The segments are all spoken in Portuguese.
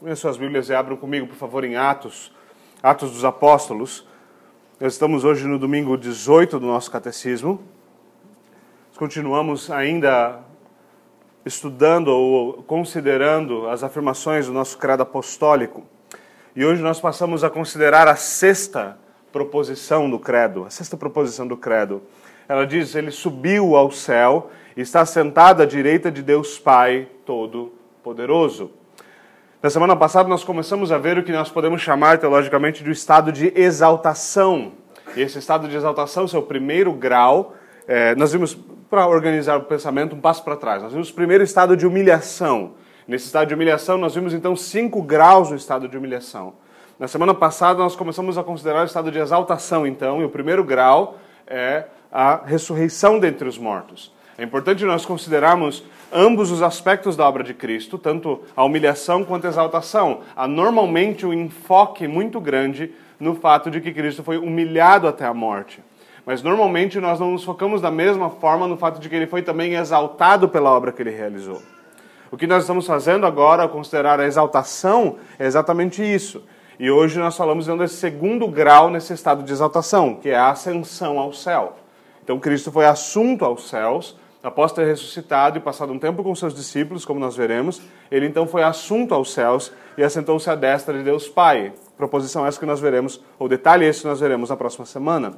Abram suas Bíblias e abram comigo, por favor, em Atos, Atos dos Apóstolos. Nós estamos hoje no domingo 18 do nosso catecismo. Continuamos ainda estudando ou considerando as afirmações do nosso credo apostólico. E hoje nós passamos a considerar a sexta proposição do credo, a sexta proposição do credo. Ela diz: Ele subiu ao céu e está sentado à direita de Deus Pai Todo-Poderoso. Na semana passada nós começamos a ver o que nós podemos chamar teologicamente de estado de exaltação. E esse estado de exaltação, seu primeiro grau, é, nós vimos, para organizar o pensamento, um passo para trás. Nós vimos o primeiro estado de humilhação. Nesse estado de humilhação, nós vimos então cinco graus no estado de humilhação. Na semana passada, nós começamos a considerar o estado de exaltação, então, e o primeiro grau é a ressurreição dentre os mortos. É importante nós considerarmos ambos os aspectos da obra de Cristo, tanto a humilhação quanto a exaltação. Há normalmente um enfoque muito grande no fato de que Cristo foi humilhado até a morte. Mas normalmente nós não nos focamos da mesma forma no fato de que ele foi também exaltado pela obra que ele realizou. O que nós estamos fazendo agora, ao considerar a exaltação, é exatamente isso. E hoje nós falamos desse segundo grau nesse estado de exaltação, que é a ascensão ao céu. Então Cristo foi assunto aos céus, após ter ressuscitado e passado um tempo com seus discípulos, como nós veremos, ele então foi assunto aos céus e assentou-se à destra de Deus Pai. Proposição essa que nós veremos, ou detalhe esse que nós veremos na próxima semana.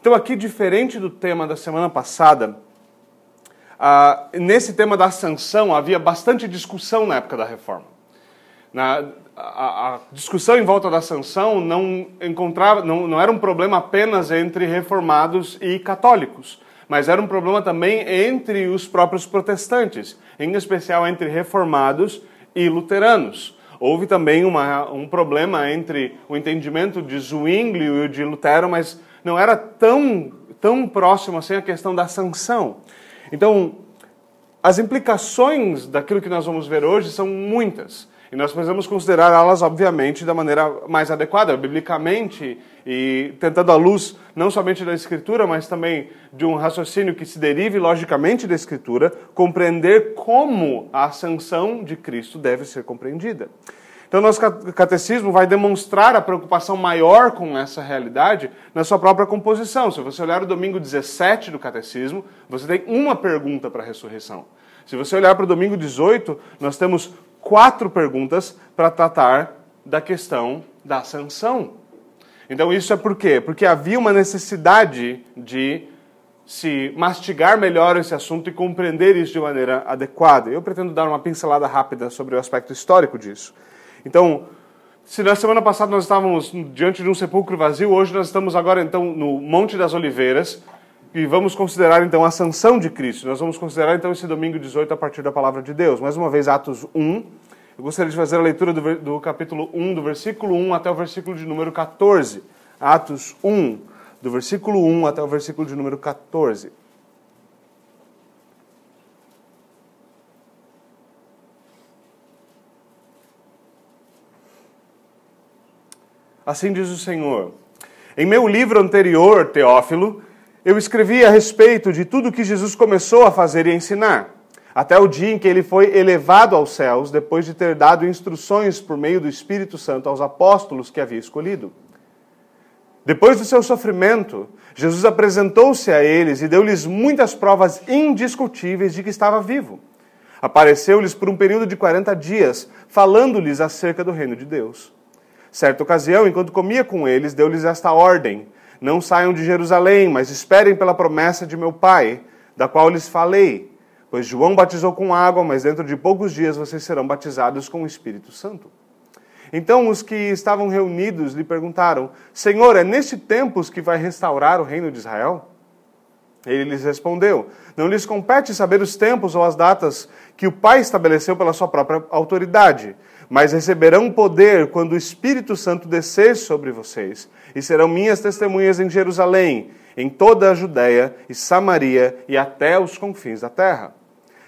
Então, aqui, diferente do tema da semana passada, nesse tema da ascensão havia bastante discussão na época da reforma. Na, a, a, discussão em volta da sanção não encontrava, não, não era um problema apenas entre reformados e católicos mas era um problema também entre os próprios protestantes, em especial entre reformados e luteranos. Houve também uma, um problema entre o entendimento de Zwingli e o de Lutero, mas não era tão, tão próximo assim a questão da sanção. Então, as implicações daquilo que nós vamos ver hoje são muitas. E nós precisamos considerar elas, obviamente, da maneira mais adequada, biblicamente, e tentando a luz não somente da Escritura, mas também de um raciocínio que se derive logicamente da Escritura, compreender como a ascensão de Cristo deve ser compreendida. Então, nosso catecismo vai demonstrar a preocupação maior com essa realidade na sua própria composição. Se você olhar o domingo 17 do catecismo, você tem uma pergunta para a ressurreição. Se você olhar para o domingo 18, nós temos quatro perguntas para tratar da questão da sanção. Então, isso é por quê? Porque havia uma necessidade de se mastigar melhor esse assunto e compreender isso de maneira adequada. Eu pretendo dar uma pincelada rápida sobre o aspecto histórico disso. Então, se na semana passada nós estávamos diante de um sepulcro vazio, hoje nós estamos agora então no Monte das Oliveiras, e vamos considerar então a sanção de Cristo. Nós vamos considerar então esse domingo 18 a partir da palavra de Deus. Mais uma vez, Atos 1. Eu gostaria de fazer a leitura do, do capítulo 1, do versículo 1 até o versículo de número 14. Atos 1, do versículo 1 até o versículo de número 14. Assim diz o Senhor. Em meu livro anterior, Teófilo, eu escrevi a respeito de tudo que Jesus começou a fazer e ensinar, até o dia em que ele foi elevado aos céus, depois de ter dado instruções por meio do Espírito Santo aos apóstolos que havia escolhido. Depois do seu sofrimento, Jesus apresentou-se a eles e deu-lhes muitas provas indiscutíveis de que estava vivo. Apareceu-lhes por um período de 40 dias, falando-lhes acerca do reino de Deus. Certa ocasião, enquanto comia com eles, deu-lhes esta ordem: não saiam de Jerusalém, mas esperem pela promessa de meu Pai, da qual lhes falei. Pois João batizou com água, mas dentro de poucos dias vocês serão batizados com o Espírito Santo. Então os que estavam reunidos lhe perguntaram: Senhor, é neste tempo que vai restaurar o reino de Israel? Ele lhes respondeu: Não lhes compete saber os tempos ou as datas que o Pai estabeleceu pela sua própria autoridade, mas receberão poder quando o Espírito Santo descer sobre vocês e serão minhas testemunhas em Jerusalém, em toda a Judéia e Samaria e até os confins da terra.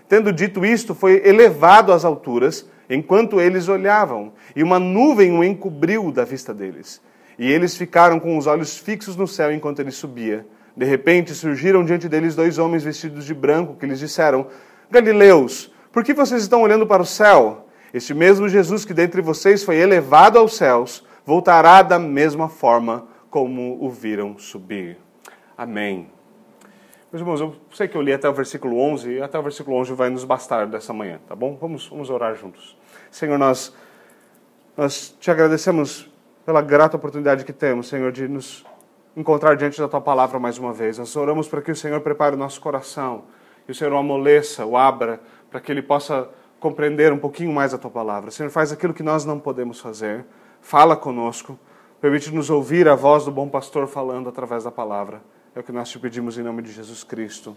Tendo dito isto, foi elevado às alturas, enquanto eles olhavam, e uma nuvem o encobriu da vista deles. E eles ficaram com os olhos fixos no céu enquanto ele subia. De repente surgiram diante deles dois homens vestidos de branco, que lhes disseram: Galileus, por que vocês estão olhando para o céu? Este mesmo Jesus que dentre vocês foi elevado aos céus, voltará da mesma forma como o viram subir. Amém. Meus irmãos, eu sei que eu li até o versículo 11 e até o versículo 11 vai nos bastar dessa manhã, tá bom? Vamos, vamos orar juntos. Senhor, nós, nós te agradecemos pela grata oportunidade que temos, Senhor, de nos encontrar diante da tua palavra mais uma vez. Nós oramos para que o Senhor prepare o nosso coração e o Senhor o amoleça, o abra, para que ele possa compreender um pouquinho mais a tua palavra. Senhor, faz aquilo que nós não podemos fazer. Fala conosco. Permite-nos ouvir a voz do bom pastor falando através da palavra. É o que nós te pedimos em nome de Jesus Cristo.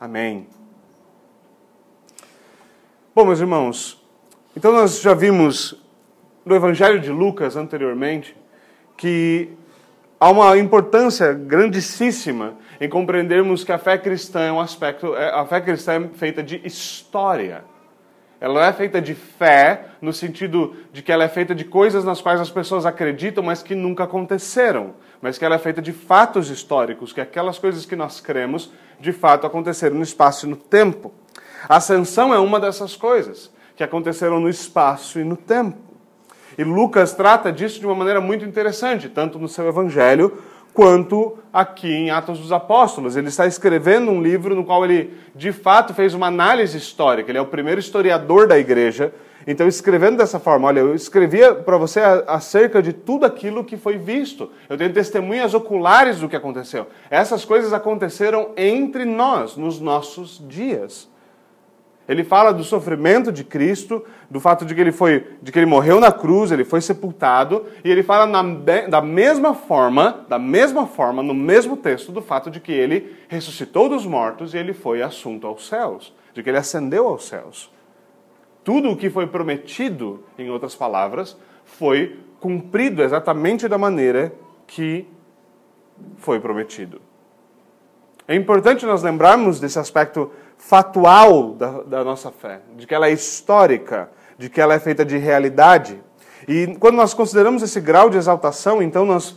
Amém. Bom, meus irmãos, então nós já vimos no Evangelho de Lucas anteriormente que há uma importância grandíssima em compreendermos que a fé cristã é um aspecto, é, a fé cristã é feita de história. Ela não é feita de fé no sentido de que ela é feita de coisas nas quais as pessoas acreditam, mas que nunca aconteceram. Mas que ela é feita de fatos históricos, que aquelas coisas que nós cremos, de fato aconteceram no espaço e no tempo. A ascensão é uma dessas coisas, que aconteceram no espaço e no tempo. E Lucas trata disso de uma maneira muito interessante, tanto no seu evangelho quanto aqui em Atos dos Apóstolos. Ele está escrevendo um livro no qual ele, de fato, fez uma análise histórica. Ele é o primeiro historiador da igreja. Então, escrevendo dessa forma, olha, eu escrevia para você acerca de tudo aquilo que foi visto. Eu tenho testemunhas oculares do que aconteceu. Essas coisas aconteceram entre nós, nos nossos dias. Ele fala do sofrimento de Cristo, do fato de que ele foi, de que ele morreu na cruz, ele foi sepultado, e ele fala na, da mesma forma, da mesma forma, no mesmo texto, do fato de que ele ressuscitou dos mortos e ele foi assunto aos céus, de que ele ascendeu aos céus. Tudo o que foi prometido, em outras palavras, foi cumprido exatamente da maneira que foi prometido. É importante nós lembrarmos desse aspecto fatual da, da nossa fé, de que ela é histórica, de que ela é feita de realidade. E quando nós consideramos esse grau de exaltação, então nós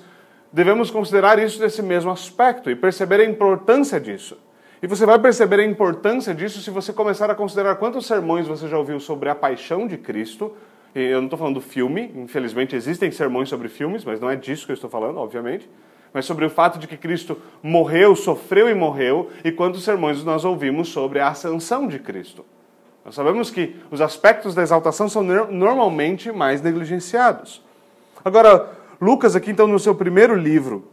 devemos considerar isso desse mesmo aspecto e perceber a importância disso. E você vai perceber a importância disso se você começar a considerar quantos sermões você já ouviu sobre a paixão de Cristo. Eu não estou falando do filme, infelizmente existem sermões sobre filmes, mas não é disso que eu estou falando, obviamente mas sobre o fato de que Cristo morreu, sofreu e morreu, e quantos sermões nós ouvimos sobre a ascensão de Cristo. Nós sabemos que os aspectos da exaltação são normalmente mais negligenciados. Agora, Lucas, aqui então no seu primeiro livro,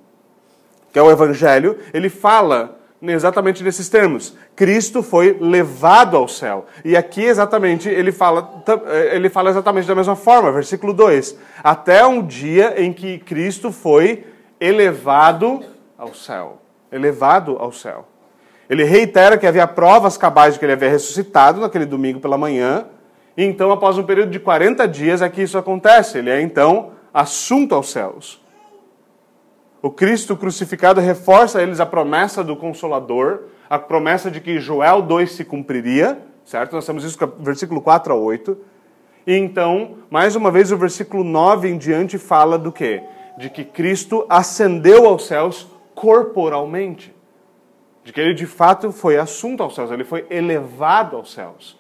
que é o Evangelho, ele fala exatamente nesses termos. Cristo foi levado ao céu. E aqui exatamente ele fala, ele fala exatamente da mesma forma, versículo 2. Até um dia em que Cristo foi elevado ao céu. Elevado ao céu. Ele reitera que havia provas cabais de que ele havia ressuscitado naquele domingo pela manhã. E então, após um período de 40 dias, é que isso acontece. Ele é então assunto aos céus. O Cristo crucificado reforça a eles a promessa do Consolador, a promessa de que Joel 2 se cumpriria, certo? Nós temos isso no versículo 4 a 8. E então, mais uma vez, o versículo 9 em diante fala do quê? de que Cristo ascendeu aos céus corporalmente. De que ele de fato foi assunto aos céus, ele foi elevado aos céus.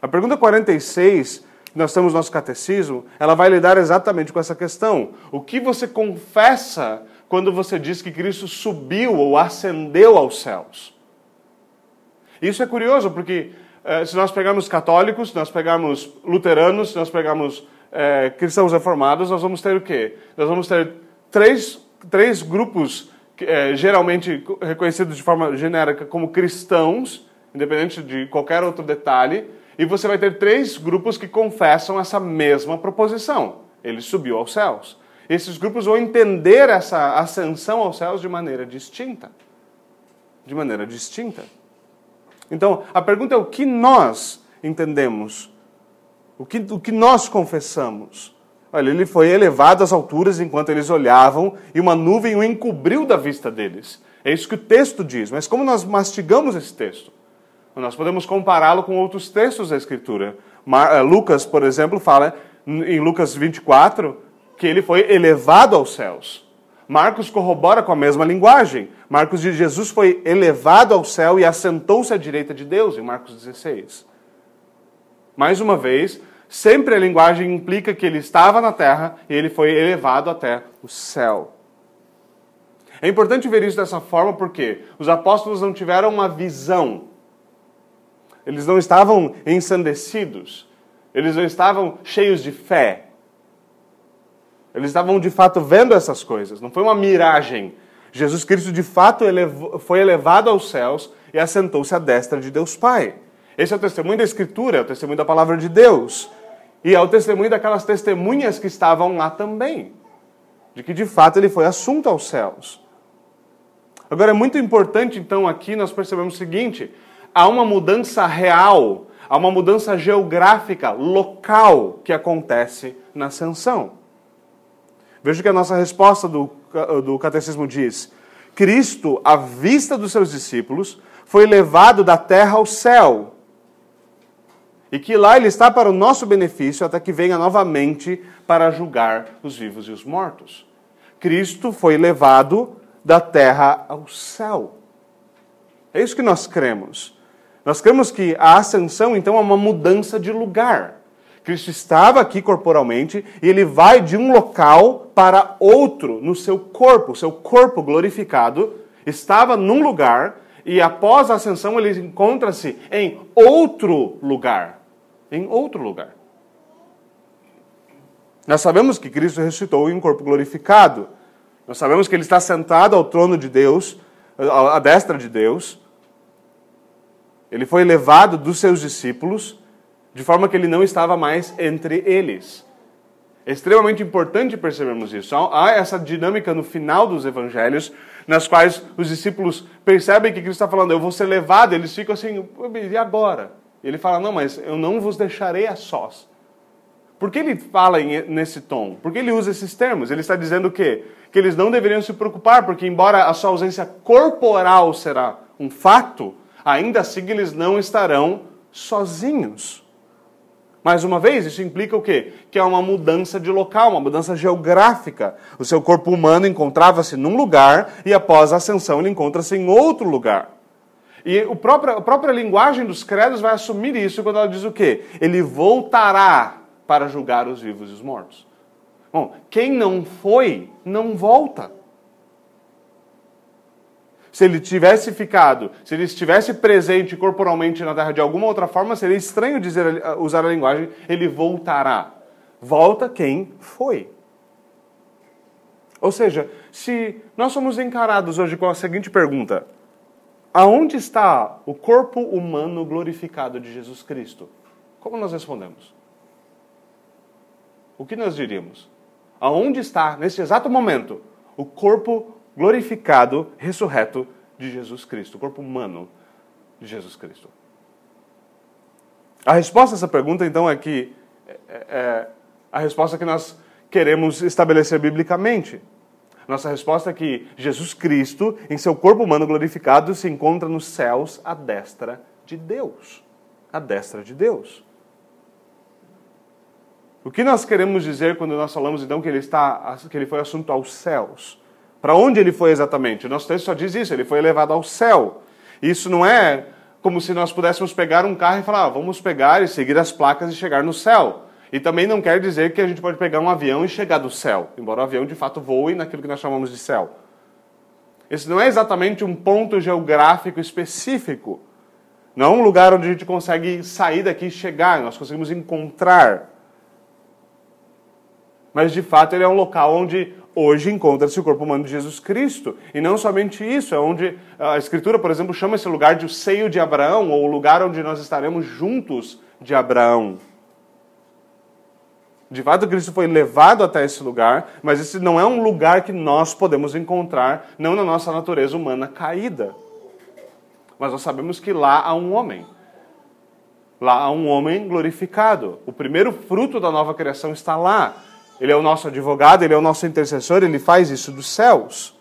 A pergunta 46, nós temos no nosso catecismo, ela vai lidar exatamente com essa questão. O que você confessa quando você diz que Cristo subiu ou ascendeu aos céus? Isso é curioso, porque eh, se nós pegarmos católicos, se nós pegarmos luteranos, se nós pegarmos é, cristãos reformados, nós vamos ter o quê? Nós vamos ter três, três grupos é, geralmente reconhecidos de forma genérica como cristãos, independente de qualquer outro detalhe, e você vai ter três grupos que confessam essa mesma proposição. Ele subiu aos céus. Esses grupos vão entender essa ascensão aos céus de maneira distinta. De maneira distinta. Então, a pergunta é o que nós entendemos o que, o que nós confessamos? Olha, ele foi elevado às alturas enquanto eles olhavam e uma nuvem o encobriu da vista deles. É isso que o texto diz. Mas como nós mastigamos esse texto? Nós podemos compará-lo com outros textos da Escritura. Eh, Lucas, por exemplo, fala em Lucas 24 que ele foi elevado aos céus. Marcos corrobora com a mesma linguagem. Marcos diz: Jesus foi elevado ao céu e assentou-se à direita de Deus, em Marcos 16. Mais uma vez, sempre a linguagem implica que ele estava na terra e ele foi elevado até o céu. É importante ver isso dessa forma porque os apóstolos não tiveram uma visão. Eles não estavam ensandecidos. Eles não estavam cheios de fé. Eles estavam de fato vendo essas coisas. Não foi uma miragem. Jesus Cristo de fato foi elevado aos céus e assentou-se à destra de Deus Pai. Esse é o testemunho da Escritura, é o testemunho da palavra de Deus. E é o testemunho daquelas testemunhas que estavam lá também. De que de fato ele foi assunto aos céus. Agora é muito importante, então, aqui nós percebemos o seguinte: há uma mudança real, há uma mudança geográfica, local, que acontece na ascensão. Veja que a nossa resposta do, do catecismo diz: Cristo, à vista dos seus discípulos, foi levado da terra ao céu. E que lá ele está para o nosso benefício até que venha novamente para julgar os vivos e os mortos. Cristo foi levado da terra ao céu. É isso que nós cremos. Nós cremos que a ascensão, então, é uma mudança de lugar. Cristo estava aqui corporalmente e ele vai de um local para outro no seu corpo. Seu corpo glorificado estava num lugar e após a ascensão ele encontra-se em outro lugar. Em outro lugar. Nós sabemos que Cristo ressuscitou em um corpo glorificado. Nós sabemos que ele está sentado ao trono de Deus, à destra de Deus. Ele foi levado dos seus discípulos de forma que ele não estava mais entre eles. É extremamente importante percebermos isso. Há essa dinâmica no final dos evangelhos, nas quais os discípulos percebem que Cristo está falando, eu vou ser levado, eles ficam assim, e agora? Ele fala, não, mas eu não vos deixarei a sós. Por que ele fala nesse tom? Por que ele usa esses termos? Ele está dizendo o quê? Que eles não deveriam se preocupar, porque embora a sua ausência corporal será um fato, ainda assim eles não estarão sozinhos. Mais uma vez, isso implica o quê? Que é uma mudança de local, uma mudança geográfica. O seu corpo humano encontrava-se num lugar e após a ascensão ele encontra-se em outro lugar. E o próprio, a própria linguagem dos credos vai assumir isso quando ela diz o quê? Ele voltará para julgar os vivos e os mortos. Bom, quem não foi, não volta se ele tivesse ficado, se ele estivesse presente corporalmente na Terra de alguma outra forma, seria estranho dizer, usar a linguagem, ele voltará. Volta quem foi. Ou seja, se nós somos encarados hoje com a seguinte pergunta: aonde está o corpo humano glorificado de Jesus Cristo? Como nós respondemos? O que nós diríamos? Aonde está, nesse exato momento, o corpo glorificado, ressurreto de Jesus Cristo, o corpo humano de Jesus Cristo. A resposta a essa pergunta, então, é que é, é, é a resposta que nós queremos estabelecer biblicamente. Nossa resposta é que Jesus Cristo, em seu corpo humano glorificado, se encontra nos céus à destra de Deus. À destra de Deus. O que nós queremos dizer quando nós falamos então que ele está que ele foi assunto aos céus? Para onde ele foi exatamente? O nosso texto só diz isso, ele foi elevado ao céu. Isso não é como se nós pudéssemos pegar um carro e falar, ah, vamos pegar e seguir as placas e chegar no céu. E também não quer dizer que a gente pode pegar um avião e chegar do céu, embora o avião de fato voe naquilo que nós chamamos de céu. Esse não é exatamente um ponto geográfico específico. Não é um lugar onde a gente consegue sair daqui e chegar, nós conseguimos encontrar. Mas de fato ele é um local onde hoje encontra-se o corpo humano de Jesus Cristo. E não somente isso, é onde a Escritura, por exemplo, chama esse lugar de o seio de Abraão, ou o lugar onde nós estaremos juntos de Abraão. De fato, Cristo foi levado até esse lugar, mas esse não é um lugar que nós podemos encontrar, não na nossa natureza humana caída. Mas nós sabemos que lá há um homem. Lá há um homem glorificado. O primeiro fruto da nova criação está lá. Ele é o nosso advogado, ele é o nosso intercessor, ele faz isso dos céus.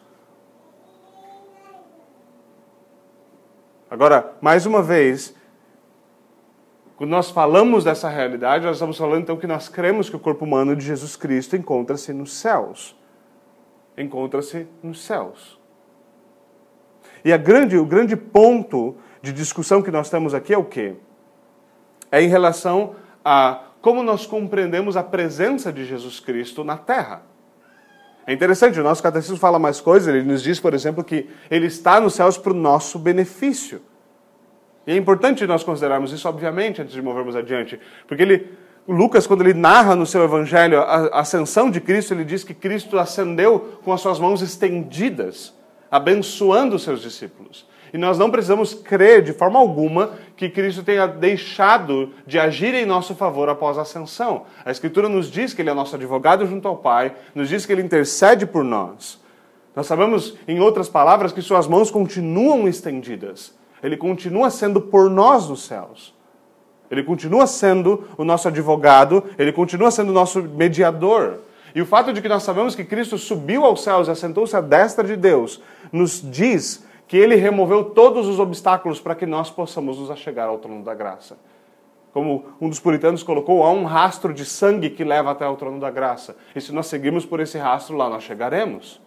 Agora, mais uma vez, quando nós falamos dessa realidade, nós estamos falando então que nós cremos que o corpo humano de Jesus Cristo encontra-se nos céus. Encontra-se nos céus. E grande, o grande ponto de discussão que nós temos aqui é o quê? é em relação a como nós compreendemos a presença de Jesus Cristo na terra. É interessante, o nosso catecismo fala mais coisas, ele nos diz, por exemplo, que ele está nos céus para o nosso benefício. E é importante nós considerarmos isso, obviamente, antes de movermos adiante, porque ele, Lucas, quando ele narra no seu evangelho a ascensão de Cristo, ele diz que Cristo ascendeu com as suas mãos estendidas, abençoando os seus discípulos. E nós não precisamos crer de forma alguma que Cristo tenha deixado de agir em nosso favor após a ascensão. A Escritura nos diz que Ele é nosso advogado junto ao Pai, nos diz que Ele intercede por nós. Nós sabemos, em outras palavras, que Suas mãos continuam estendidas. Ele continua sendo por nós nos céus. Ele continua sendo o nosso advogado, ele continua sendo o nosso mediador. E o fato de que nós sabemos que Cristo subiu aos céus e assentou-se à destra de Deus, nos diz que ele removeu todos os obstáculos para que nós possamos nos achegar ao trono da graça. Como um dos puritanos colocou, há um rastro de sangue que leva até o trono da graça. E se nós seguirmos por esse rastro lá, nós chegaremos.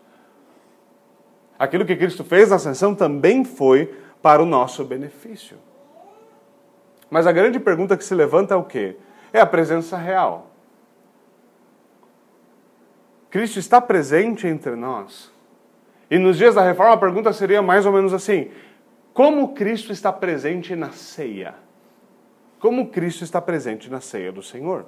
Aquilo que Cristo fez na ascensão também foi para o nosso benefício. Mas a grande pergunta que se levanta é o quê? É a presença real. Cristo está presente entre nós. E nos dias da reforma a pergunta seria mais ou menos assim: como Cristo está presente na ceia? Como Cristo está presente na ceia do Senhor?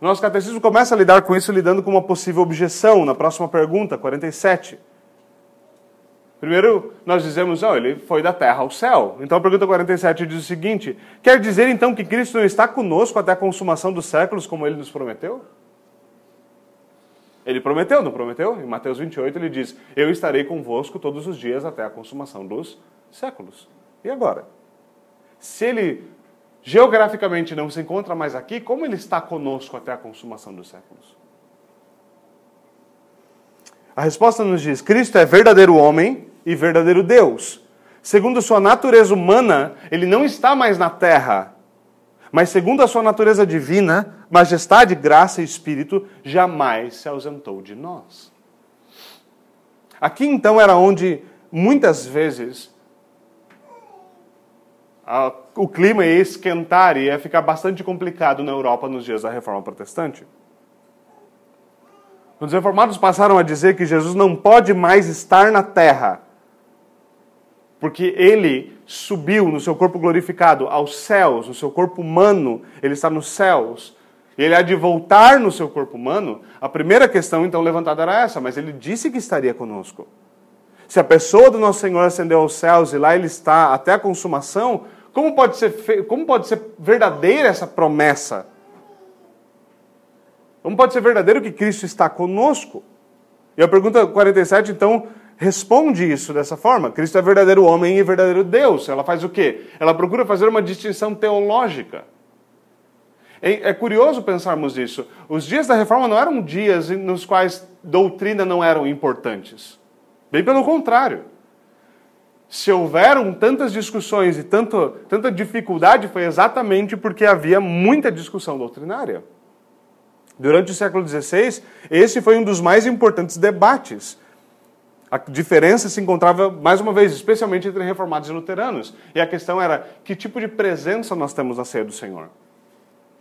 Nosso catecismo começa a lidar com isso lidando com uma possível objeção na próxima pergunta, 47. Primeiro, nós dizemos, oh, ele foi da terra ao céu. Então a pergunta 47 diz o seguinte: quer dizer então que Cristo não está conosco até a consumação dos séculos, como ele nos prometeu? Ele prometeu, não prometeu? Em Mateus 28 ele diz: Eu estarei convosco todos os dias até a consumação dos séculos. E agora? Se ele geograficamente não se encontra mais aqui, como ele está conosco até a consumação dos séculos? A resposta nos diz: Cristo é verdadeiro homem e verdadeiro Deus. Segundo sua natureza humana, ele não está mais na terra, mas segundo a sua natureza divina, majestade, graça e espírito, jamais se ausentou de nós. Aqui então era onde muitas vezes a, o clima ia esquentar e ia ficar bastante complicado na Europa nos dias da Reforma Protestante. Os reformados passaram a dizer que Jesus não pode mais estar na terra porque ele subiu no seu corpo glorificado aos céus, no seu corpo humano, ele está nos céus. Ele há de voltar no seu corpo humano. A primeira questão então levantada era essa, mas ele disse que estaria conosco. Se a pessoa do nosso Senhor ascendeu aos céus e lá ele está até a consumação, como pode ser, como pode ser verdadeira essa promessa? Como pode ser verdadeiro que Cristo está conosco? E a pergunta 47, então, responde isso dessa forma. Cristo é verdadeiro homem e verdadeiro Deus. Ela faz o quê? Ela procura fazer uma distinção teológica. É, é curioso pensarmos nisso. Os dias da reforma não eram dias nos quais doutrina não eram importantes. Bem pelo contrário. Se houveram tantas discussões e tanto, tanta dificuldade, foi exatamente porque havia muita discussão doutrinária. Durante o século XVI, esse foi um dos mais importantes debates a diferença se encontrava, mais uma vez, especialmente entre reformados e luteranos. E a questão era: que tipo de presença nós temos na ceia do Senhor?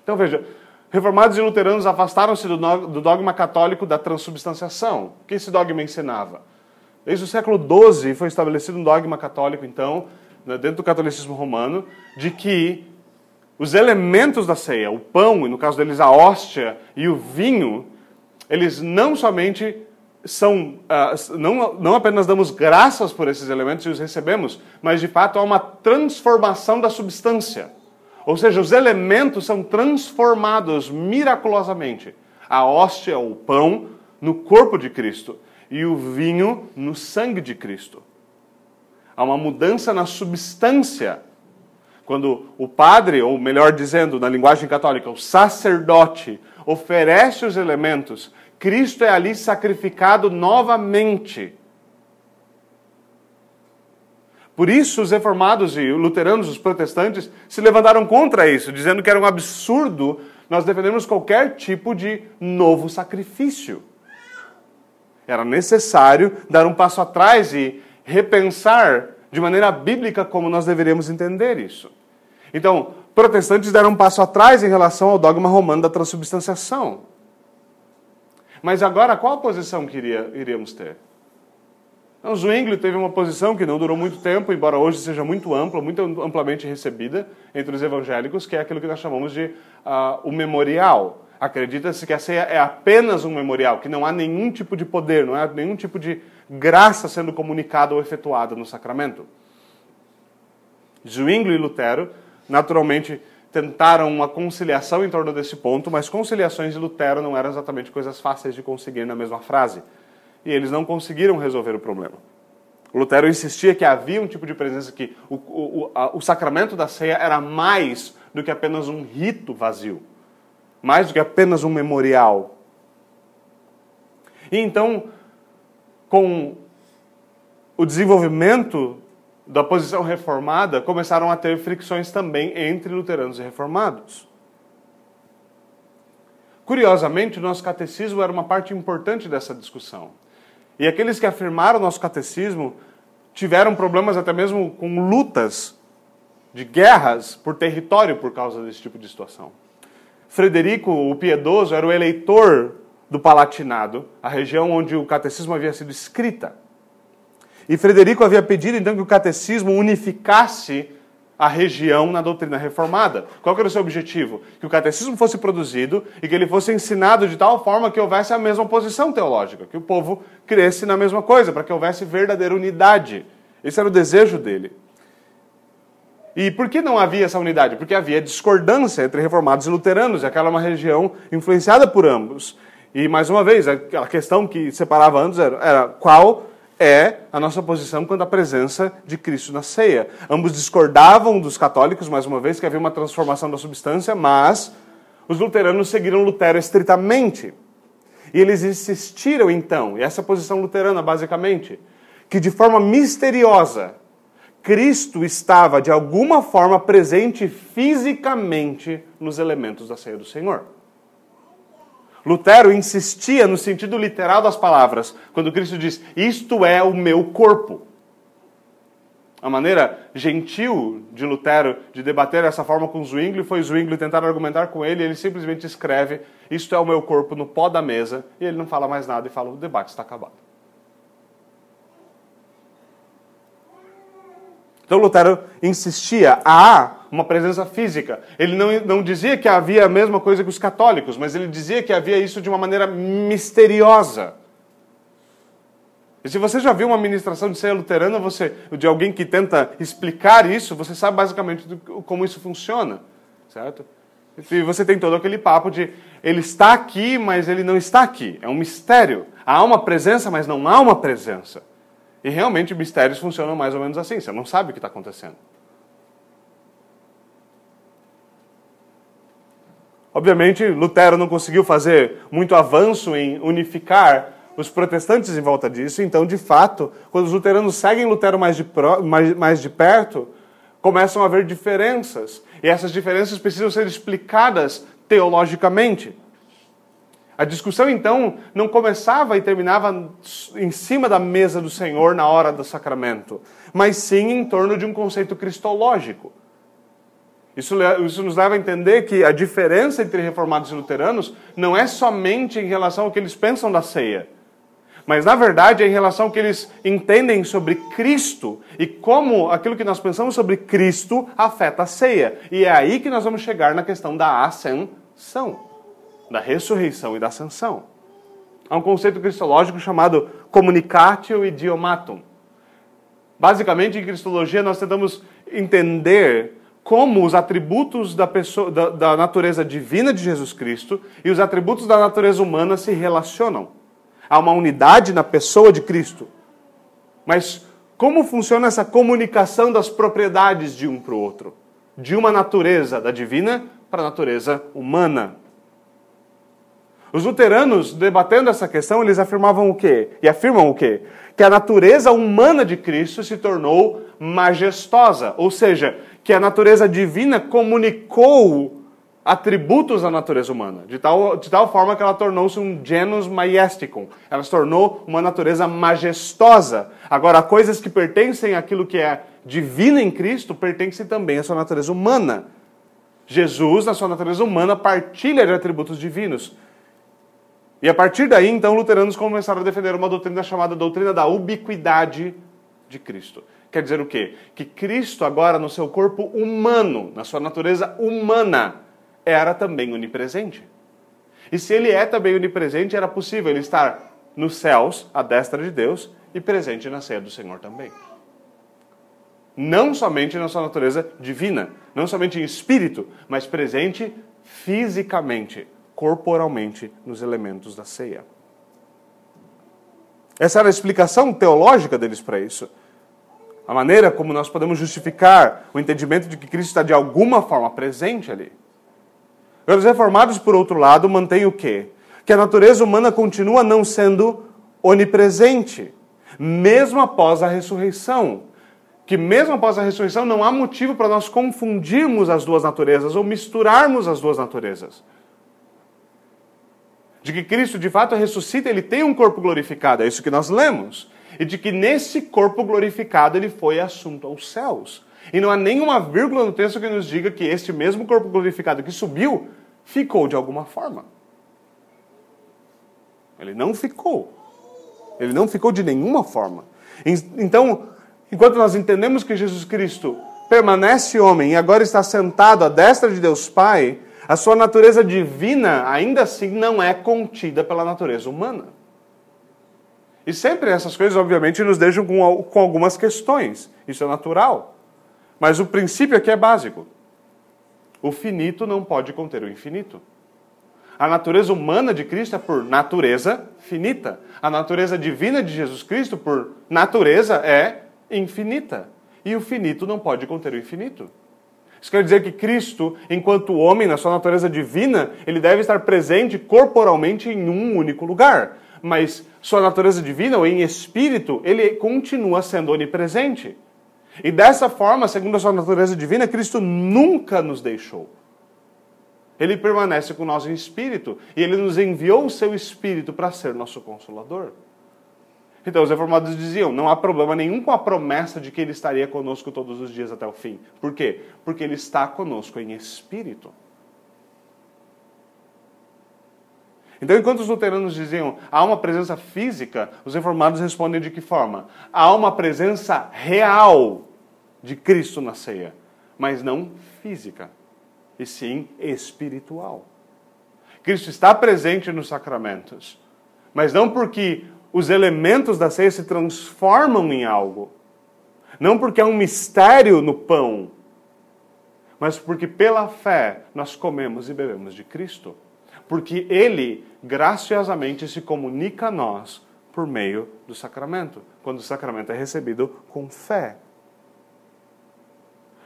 Então veja, reformados e luteranos afastaram-se do dogma católico da transubstanciação. O que esse dogma ensinava? Desde o século XII foi estabelecido um dogma católico, então, né, dentro do catolicismo romano, de que os elementos da ceia, o pão, e no caso deles a hóstia e o vinho, eles não somente são uh, não, não apenas damos graças por esses elementos e os recebemos, mas de fato há uma transformação da substância. Ou seja, os elementos são transformados miraculosamente. A hóstia, o pão, no corpo de Cristo e o vinho no sangue de Cristo. Há uma mudança na substância. Quando o padre, ou melhor dizendo, na linguagem católica, o sacerdote, oferece os elementos Cristo é ali sacrificado novamente. Por isso, os reformados e luteranos, os protestantes, se levantaram contra isso, dizendo que era um absurdo nós defendermos qualquer tipo de novo sacrifício. Era necessário dar um passo atrás e repensar de maneira bíblica como nós deveríamos entender isso. Então, protestantes deram um passo atrás em relação ao dogma romano da transubstanciação. Mas agora, qual posição que iríamos ter? Então, Zwingli teve uma posição que não durou muito tempo, embora hoje seja muito ampla, muito amplamente recebida entre os evangélicos, que é aquilo que nós chamamos de uh, o memorial. Acredita-se que a ceia é apenas um memorial, que não há nenhum tipo de poder, não há nenhum tipo de graça sendo comunicada ou efetuada no sacramento. Zwingli e Lutero, naturalmente, tentaram uma conciliação em torno desse ponto, mas conciliações de Lutero não eram exatamente coisas fáceis de conseguir na mesma frase e eles não conseguiram resolver o problema. Lutero insistia que havia um tipo de presença que o, o, a, o sacramento da ceia era mais do que apenas um rito vazio, mais do que apenas um memorial. E então, com o desenvolvimento da posição reformada, começaram a ter fricções também entre luteranos e reformados. Curiosamente, o nosso catecismo era uma parte importante dessa discussão. E aqueles que afirmaram o nosso catecismo tiveram problemas até mesmo com lutas de guerras por território por causa desse tipo de situação. Frederico o Piedoso era o eleitor do Palatinado, a região onde o catecismo havia sido escrita. E Frederico havia pedido então que o catecismo unificasse a região na doutrina reformada. Qual era o seu objetivo? Que o catecismo fosse produzido e que ele fosse ensinado de tal forma que houvesse a mesma posição teológica, que o povo cresce na mesma coisa, para que houvesse verdadeira unidade. Esse era o desejo dele. E por que não havia essa unidade? Porque havia discordância entre reformados e luteranos, e aquela era uma região influenciada por ambos. E, mais uma vez, a questão que separava ambos era, era qual é a nossa posição quanto à presença de Cristo na ceia. Ambos discordavam dos católicos, mais uma vez, que havia uma transformação da substância, mas os luteranos seguiram Lutero estritamente. E eles insistiram, então, e essa posição luterana, basicamente, que de forma misteriosa, Cristo estava, de alguma forma, presente fisicamente nos elementos da ceia do Senhor. Lutero insistia no sentido literal das palavras, quando Cristo diz: Isto é o meu corpo. A maneira gentil de Lutero de debater dessa forma com Zwingli foi Zwingli tentar argumentar com ele, e ele simplesmente escreve: Isto é o meu corpo no pó da mesa, e ele não fala mais nada e fala: O debate está acabado. Então Lutero insistia, há uma presença física. Ele não, não dizia que havia a mesma coisa que os católicos, mas ele dizia que havia isso de uma maneira misteriosa. E se você já viu uma ministração de ceia luterana, você, de alguém que tenta explicar isso, você sabe basicamente como isso funciona, certo? E você tem todo aquele papo de ele está aqui, mas ele não está aqui. É um mistério. Há uma presença, mas não há uma presença. E realmente mistérios funcionam mais ou menos assim, você não sabe o que está acontecendo. Obviamente, Lutero não conseguiu fazer muito avanço em unificar os protestantes em volta disso, então, de fato, quando os luteranos seguem Lutero mais de, pro, mais, mais de perto, começam a haver diferenças. E essas diferenças precisam ser explicadas teologicamente. A discussão, então, não começava e terminava em cima da mesa do Senhor na hora do sacramento, mas sim em torno de um conceito cristológico. Isso, isso nos leva a entender que a diferença entre reformados e luteranos não é somente em relação ao que eles pensam da ceia, mas na verdade é em relação ao que eles entendem sobre Cristo e como aquilo que nós pensamos sobre Cristo afeta a ceia. E é aí que nós vamos chegar na questão da ascensão da ressurreição e da ascensão. Há um conceito cristológico chamado communicatio idiomatum. Basicamente, em cristologia, nós tentamos entender como os atributos da, pessoa, da, da natureza divina de Jesus Cristo e os atributos da natureza humana se relacionam. Há uma unidade na pessoa de Cristo. Mas como funciona essa comunicação das propriedades de um para o outro? De uma natureza da divina para a natureza humana. Os luteranos, debatendo essa questão, eles afirmavam o quê? E afirmam o quê? Que a natureza humana de Cristo se tornou majestosa, ou seja, que a natureza divina comunicou atributos da natureza humana, de tal, de tal forma que ela tornou-se um genus majesticum. Ela se tornou uma natureza majestosa. Agora, coisas que pertencem àquilo que é divino em Cristo pertencem também à sua natureza humana. Jesus, na sua natureza humana, partilha de atributos divinos. E a partir daí, então, luteranos começaram a defender uma doutrina chamada doutrina da ubiquidade de Cristo. Quer dizer o quê? Que Cristo, agora no seu corpo humano, na sua natureza humana, era também onipresente. E se ele é também onipresente, era possível ele estar nos céus, à destra de Deus, e presente na ceia do Senhor também. Não somente na sua natureza divina, não somente em espírito, mas presente fisicamente, corporalmente nos elementos da ceia. Essa era a explicação teológica deles para isso. A maneira como nós podemos justificar o entendimento de que Cristo está de alguma forma presente ali. Os reformados, por outro lado, mantêm o quê? Que a natureza humana continua não sendo onipresente, mesmo após a ressurreição. Que mesmo após a ressurreição não há motivo para nós confundirmos as duas naturezas ou misturarmos as duas naturezas. De que Cristo de fato ressuscita, ele tem um corpo glorificado, é isso que nós lemos. E de que nesse corpo glorificado ele foi assunto aos céus. E não há nenhuma vírgula no texto que nos diga que este mesmo corpo glorificado que subiu ficou de alguma forma. Ele não ficou. Ele não ficou de nenhuma forma. Então, enquanto nós entendemos que Jesus Cristo permanece homem e agora está sentado à destra de Deus Pai, a sua natureza divina ainda assim não é contida pela natureza humana. E sempre essas coisas, obviamente, nos deixam com, com algumas questões. Isso é natural. Mas o princípio aqui é básico. O finito não pode conter o infinito. A natureza humana de Cristo é por natureza finita. A natureza divina de Jesus Cristo, por natureza, é infinita. E o finito não pode conter o infinito. Isso quer dizer que Cristo, enquanto homem, na sua natureza divina, ele deve estar presente corporalmente em um único lugar. Mas sua natureza divina, ou em espírito, ele continua sendo onipresente. E dessa forma, segundo a sua natureza divina, Cristo nunca nos deixou. Ele permanece com nós em espírito e ele nos enviou o seu espírito para ser nosso consolador. Então os reformados diziam: não há problema nenhum com a promessa de que ele estaria conosco todos os dias até o fim. Por quê? Porque ele está conosco em espírito. Então, enquanto os luteranos diziam há uma presença física, os reformados respondem de que forma? Há uma presença real de Cristo na ceia, mas não física, e sim espiritual. Cristo está presente nos sacramentos, mas não porque os elementos da ceia se transformam em algo, não porque há um mistério no pão, mas porque pela fé nós comemos e bebemos de Cristo porque ele graciosamente se comunica a nós por meio do sacramento, quando o sacramento é recebido com fé.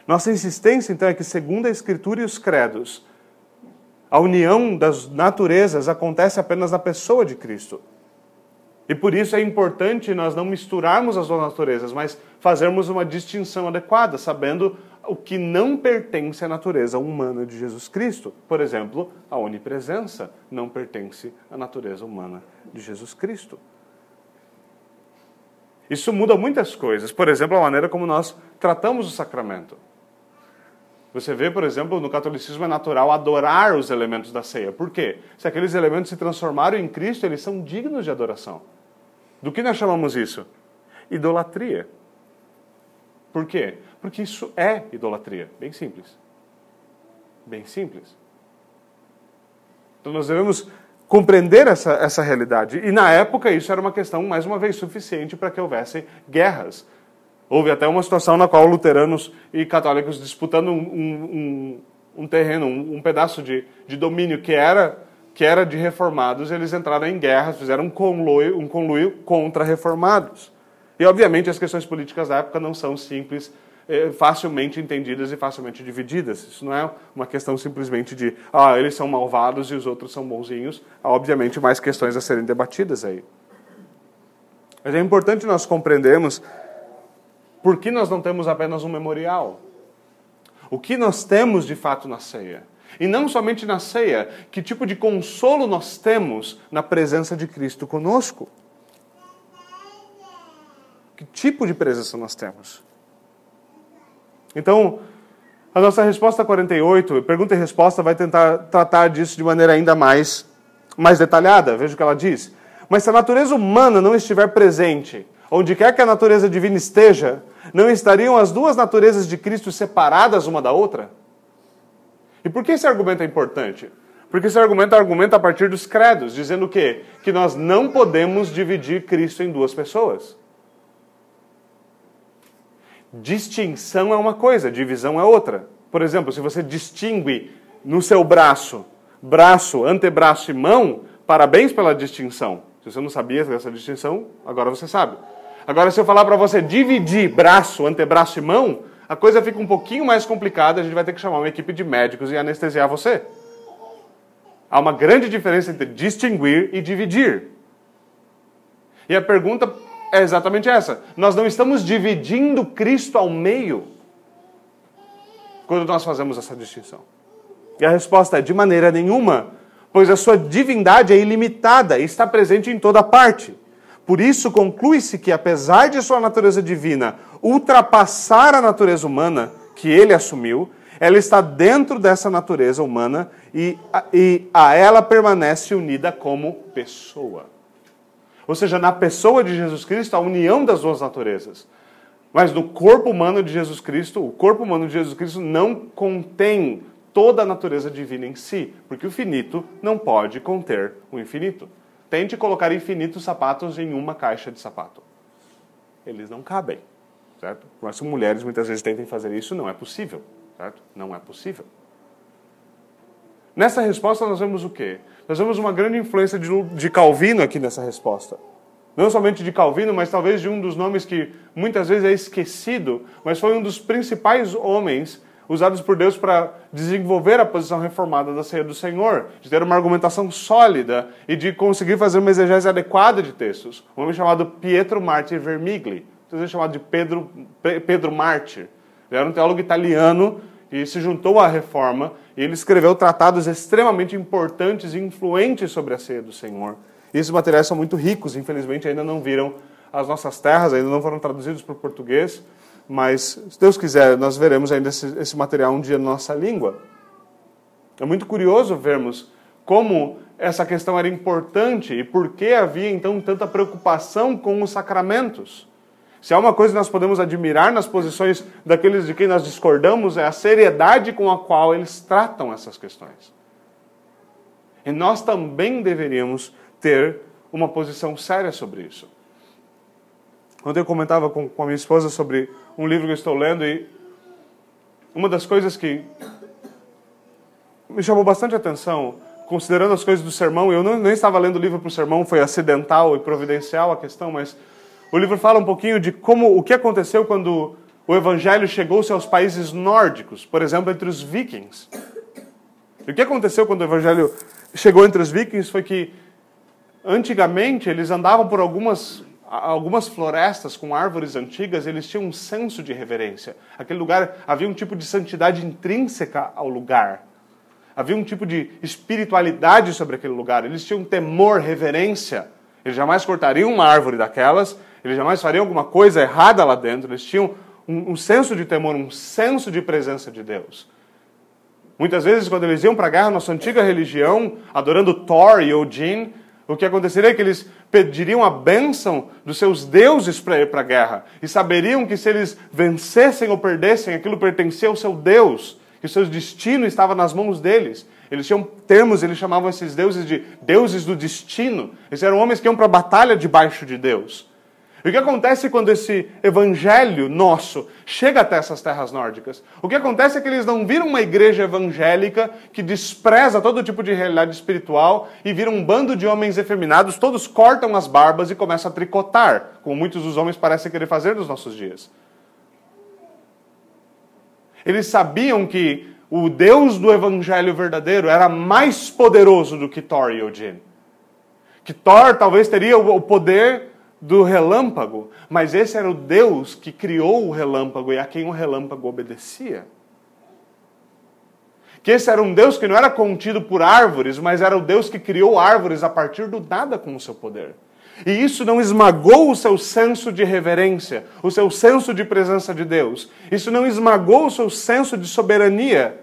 Nossa insistência, então, é que, segundo a Escritura e os credos, a união das naturezas acontece apenas na pessoa de Cristo. E por isso é importante nós não misturarmos as duas naturezas, mas fazermos uma distinção adequada, sabendo o que não pertence à natureza humana de Jesus Cristo. Por exemplo, a onipresença não pertence à natureza humana de Jesus Cristo. Isso muda muitas coisas. Por exemplo, a maneira como nós tratamos o sacramento. Você vê, por exemplo, no catolicismo é natural adorar os elementos da ceia. Por quê? Se aqueles elementos se transformaram em Cristo, eles são dignos de adoração. Do que nós chamamos isso? Idolatria. Por quê? Porque isso é idolatria. Bem simples. Bem simples. Então nós devemos compreender essa, essa realidade. E na época isso era uma questão, mais uma vez, suficiente para que houvesse guerras. Houve até uma situação na qual luteranos e católicos disputando um, um, um terreno, um, um, pedaço de, de domínio que era, que era de reformados, eles entraram em guerra, fizeram um conluio, um conluio contra reformados. E, obviamente, as questões políticas da época não são simples, eh, facilmente entendidas e facilmente divididas. Isso não é uma questão simplesmente de, ah, eles são malvados e os outros são bonzinhos. Há, obviamente, mais questões a serem debatidas aí. Mas é importante nós compreendermos por que nós não temos apenas um memorial. O que nós temos de fato na ceia. E não somente na ceia, que tipo de consolo nós temos na presença de Cristo conosco. Que tipo de presença nós temos? Então, A nossa resposta 48, pergunta e resposta, vai tentar tratar disso de maneira ainda mais, mais detalhada. Veja o que ela diz. Mas se a natureza humana não estiver presente, onde quer que a natureza divina esteja, não estariam as duas naturezas de Cristo separadas uma da outra? E por que esse argumento é importante? Porque esse argumento argumenta a partir dos credos, dizendo o quê? Que nós não podemos dividir Cristo em duas pessoas. Distinção é uma coisa, divisão é outra. Por exemplo, se você distingue no seu braço, braço, antebraço e mão, parabéns pela distinção. Se você não sabia dessa distinção, agora você sabe. Agora, se eu falar para você dividir braço, antebraço e mão, a coisa fica um pouquinho mais complicada, a gente vai ter que chamar uma equipe de médicos e anestesiar você. Há uma grande diferença entre distinguir e dividir. E a pergunta é exatamente essa. Nós não estamos dividindo Cristo ao meio quando nós fazemos essa distinção. E a resposta é: de maneira nenhuma, pois a sua divindade é ilimitada e está presente em toda parte. Por isso, conclui-se que, apesar de sua natureza divina ultrapassar a natureza humana que ele assumiu, ela está dentro dessa natureza humana e, e a ela permanece unida como pessoa. Ou seja, na pessoa de Jesus Cristo, a união das duas naturezas. Mas no corpo humano de Jesus Cristo, o corpo humano de Jesus Cristo não contém toda a natureza divina em si, porque o finito não pode conter o infinito. Tente colocar infinitos sapatos em uma caixa de sapato. Eles não cabem, certo? Mas mulheres muitas vezes tentem fazer isso, não é possível, certo? Não é possível. Nessa resposta nós vemos o quê? Nós vemos uma grande influência de, de Calvino aqui nessa resposta. Não somente de Calvino, mas talvez de um dos nomes que muitas vezes é esquecido, mas foi um dos principais homens usados por Deus para desenvolver a posição reformada da ceia do Senhor, de ter uma argumentação sólida e de conseguir fazer uma exegese adequada de textos. Um homem chamado Pietro Martir Vermigli, às vezes chamado de Pedro, Pedro Martir. Ele era um teólogo italiano e se juntou à reforma e ele escreveu tratados extremamente importantes e influentes sobre a ceia do Senhor. E esses materiais são muito ricos, infelizmente ainda não viram as nossas terras, ainda não foram traduzidos para o português, mas se Deus quiser, nós veremos ainda esse, esse material um dia na nossa língua. É muito curioso vermos como essa questão era importante e por que havia então tanta preocupação com os sacramentos. Se há uma coisa que nós podemos admirar nas posições daqueles de quem nós discordamos, é a seriedade com a qual eles tratam essas questões. E nós também deveríamos ter uma posição séria sobre isso. Ontem eu comentava com, com a minha esposa sobre um livro que eu estou lendo e uma das coisas que me chamou bastante atenção, considerando as coisas do sermão, eu não, nem estava lendo o livro para o sermão, foi acidental e providencial a questão, mas o livro fala um pouquinho de como o que aconteceu quando o evangelho chegou-se aos países nórdicos, por exemplo, entre os vikings. E o que aconteceu quando o evangelho chegou entre os vikings foi que antigamente eles andavam por algumas algumas florestas com árvores antigas, eles tinham um senso de reverência. Aquele lugar havia um tipo de santidade intrínseca ao lugar. Havia um tipo de espiritualidade sobre aquele lugar. Eles tinham temor, reverência. Eles jamais cortariam uma árvore daquelas, eles jamais fariam alguma coisa errada lá dentro, eles tinham um, um senso de temor, um senso de presença de Deus. Muitas vezes, quando eles iam para a guerra, nossa antiga religião, adorando Thor e Odin, o que aconteceria é que eles pediriam a bênção dos seus deuses para ir para a guerra. E saberiam que se eles vencessem ou perdessem, aquilo pertencia ao seu Deus, que o seu destino estava nas mãos deles. Eles tinham termos, eles chamavam esses deuses de deuses do destino. Eles eram homens que iam para a batalha debaixo de Deus. E o que acontece quando esse evangelho nosso chega até essas terras nórdicas? O que acontece é que eles não viram uma igreja evangélica que despreza todo tipo de realidade espiritual e viram um bando de homens efeminados, todos cortam as barbas e começam a tricotar, como muitos dos homens parecem querer fazer nos nossos dias. Eles sabiam que o Deus do evangelho verdadeiro era mais poderoso do que Thor e Odin. Que Thor talvez teria o poder do relâmpago, mas esse era o Deus que criou o relâmpago e a quem o relâmpago obedecia. Que esse era um Deus que não era contido por árvores, mas era o Deus que criou árvores a partir do nada com o seu poder. E isso não esmagou o seu senso de reverência, o seu senso de presença de Deus. Isso não esmagou o seu senso de soberania.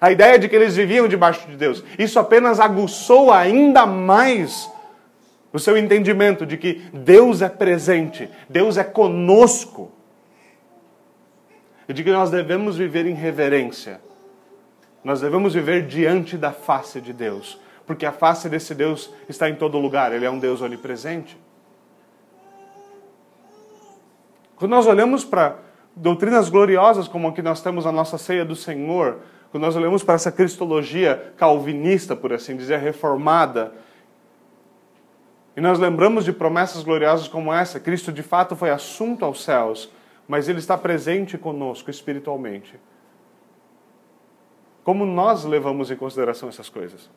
A ideia de que eles viviam debaixo de Deus. Isso apenas aguçou ainda mais o seu entendimento de que Deus é presente, Deus é conosco. E de que nós devemos viver em reverência. Nós devemos viver diante da face de Deus porque a face desse Deus está em todo lugar, ele é um Deus onipresente. Quando nós olhamos para doutrinas gloriosas como a que nós temos na nossa ceia do Senhor, quando nós olhamos para essa cristologia calvinista, por assim dizer, reformada, e nós lembramos de promessas gloriosas como essa, Cristo de fato foi assunto aos céus, mas ele está presente conosco espiritualmente. Como nós levamos em consideração essas coisas?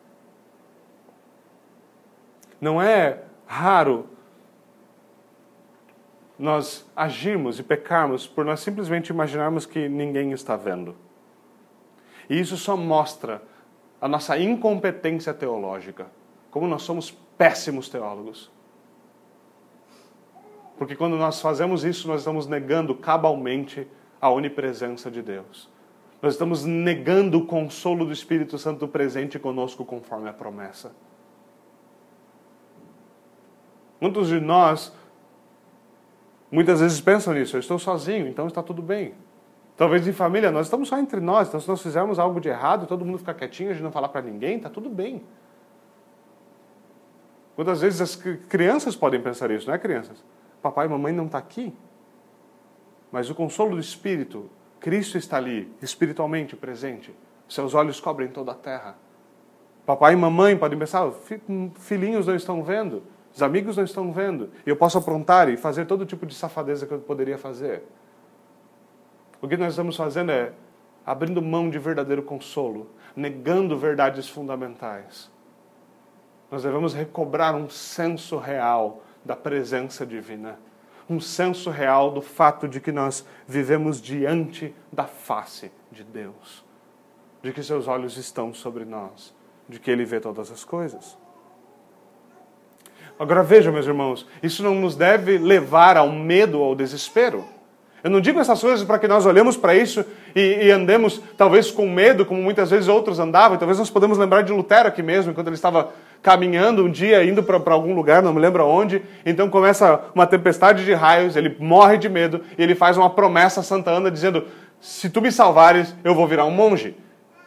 Não é raro nós agirmos e pecarmos por nós simplesmente imaginarmos que ninguém está vendo. E isso só mostra a nossa incompetência teológica, como nós somos péssimos teólogos. Porque quando nós fazemos isso, nós estamos negando cabalmente a onipresença de Deus. Nós estamos negando o consolo do Espírito Santo presente conosco conforme a promessa. Muitos de nós muitas vezes pensam nisso. Eu estou sozinho, então está tudo bem. Talvez em família, nós estamos só entre nós. Então, se nós fizermos algo de errado, todo mundo ficar quietinho, a gente não falar para ninguém, está tudo bem. Muitas vezes as crianças podem pensar isso, não é crianças? Papai e mamãe não estão tá aqui. Mas o consolo do Espírito, Cristo está ali, espiritualmente presente. Seus olhos cobrem toda a terra. Papai e mamãe podem pensar, filhinhos não estão vendo. Os amigos não estão vendo. Eu posso aprontar e fazer todo tipo de safadeza que eu poderia fazer. O que nós estamos fazendo é abrindo mão de verdadeiro consolo, negando verdades fundamentais. Nós devemos recobrar um senso real da presença divina, um senso real do fato de que nós vivemos diante da face de Deus, de que seus olhos estão sobre nós, de que Ele vê todas as coisas. Agora veja, meus irmãos, isso não nos deve levar ao medo ou ao desespero. Eu não digo essas coisas para que nós olhemos para isso e, e, andemos talvez com medo, como muitas vezes outros andavam. talvez nós podemos lembrar de Lutero aqui mesmo, enquanto ele estava caminhando um dia, indo para algum lugar, não me lembro aonde. Então começa uma tempestade de raios, ele morre de medo e ele faz uma promessa a Santa Ana dizendo: Se tu me salvares, eu vou virar um monge.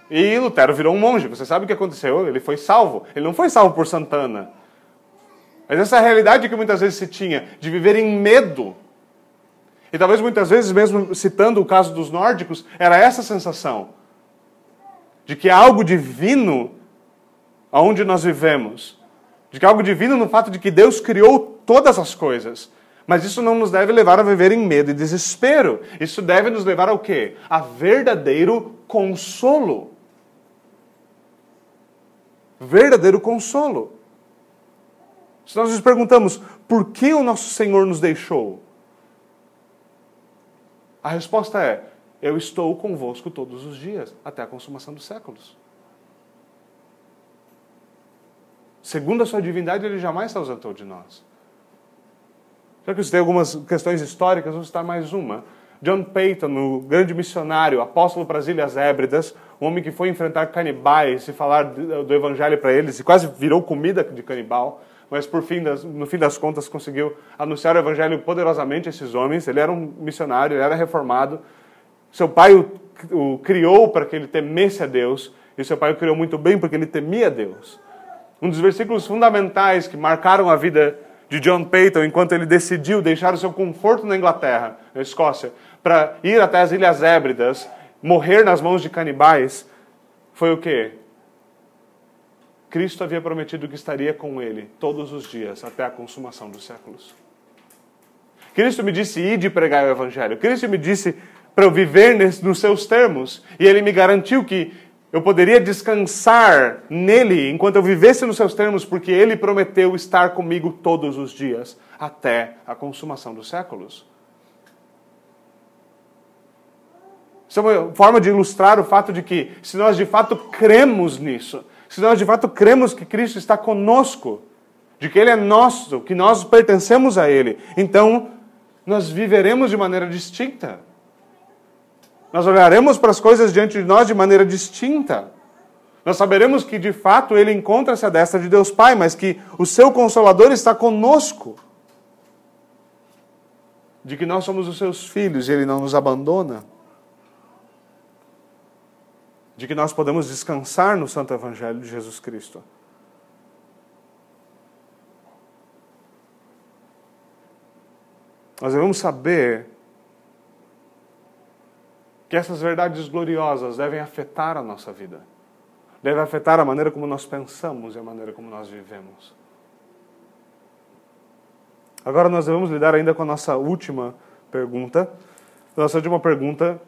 E Lutero virou um monge. Você sabe o que aconteceu? Ele foi salvo. Ele não foi salvo por Santana. Mas essa é a realidade que muitas vezes se tinha, de viver em medo. E talvez muitas vezes, mesmo citando o caso dos nórdicos, era essa sensação de que algo divino aonde nós vivemos, de que algo divino no fato de que Deus criou todas as coisas. Mas isso não nos deve levar a viver em medo e desespero. Isso deve nos levar ao quê? A verdadeiro consolo. Verdadeiro consolo. Se nós nos perguntamos por que o nosso Senhor nos deixou, a resposta é: Eu estou convosco todos os dias, até a consumação dos séculos. Segundo a sua divindade, ele jamais se ausentou de nós. Já que eu citei algumas questões históricas, vou citar mais uma. John Peyton, o grande missionário, apóstolo para as Ilhas Hébridas, um homem que foi enfrentar canibais e falar do evangelho para eles e quase virou comida de canibal mas por fim das, no fim das contas conseguiu anunciar o evangelho poderosamente a esses homens. Ele era um missionário, ele era reformado. Seu pai o, o criou para que ele temesse a Deus, e seu pai o criou muito bem porque ele temia Deus. Um dos versículos fundamentais que marcaram a vida de John Peyton enquanto ele decidiu deixar o seu conforto na Inglaterra, na Escócia, para ir até as Ilhas Hébridas, morrer nas mãos de canibais, foi o quê? Cristo havia prometido que estaria com ele todos os dias até a consumação dos séculos. Cristo me disse ir de pregar o evangelho. Cristo me disse para eu viver nos seus termos. E ele me garantiu que eu poderia descansar nele enquanto eu vivesse nos seus termos, porque ele prometeu estar comigo todos os dias até a consumação dos séculos. Isso é uma forma de ilustrar o fato de que, se nós de fato cremos nisso, se nós de fato cremos que Cristo está conosco, de que Ele é nosso, que nós pertencemos a Ele, então nós viveremos de maneira distinta. Nós olharemos para as coisas diante de nós de maneira distinta. Nós saberemos que de fato Ele encontra-se à destra de Deus Pai, mas que o seu Consolador está conosco. De que nós somos os seus filhos e Ele não nos abandona. De que nós podemos descansar no Santo Evangelho de Jesus Cristo. Nós devemos saber que essas verdades gloriosas devem afetar a nossa vida. Devem afetar a maneira como nós pensamos e a maneira como nós vivemos. Agora nós devemos lidar ainda com a nossa última pergunta. Nossa última pergunta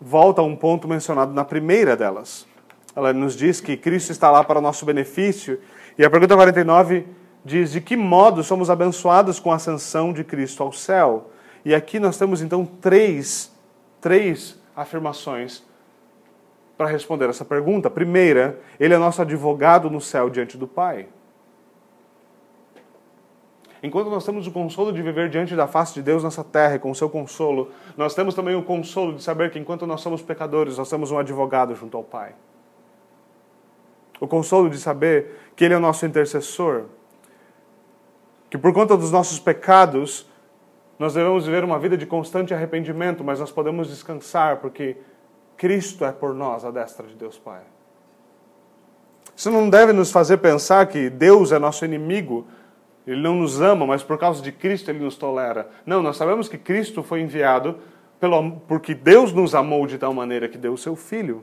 volta a um ponto mencionado na primeira delas. Ela nos diz que Cristo está lá para o nosso benefício. E a pergunta 49 diz: De que modo somos abençoados com a ascensão de Cristo ao céu? E aqui nós temos então três, três afirmações para responder essa pergunta. Primeira, ele é nosso advogado no céu diante do Pai. Enquanto nós temos o consolo de viver diante da face de Deus nessa terra, com o seu consolo, nós temos também o consolo de saber que enquanto nós somos pecadores, nós temos um advogado junto ao Pai. O consolo de saber que Ele é o nosso intercessor, que por conta dos nossos pecados, nós devemos viver uma vida de constante arrependimento, mas nós podemos descansar porque Cristo é por nós a destra de Deus Pai. Isso não deve nos fazer pensar que Deus é nosso inimigo, Ele não nos ama, mas por causa de Cristo Ele nos tolera. Não, nós sabemos que Cristo foi enviado pelo, porque Deus nos amou de tal maneira que deu o seu Filho.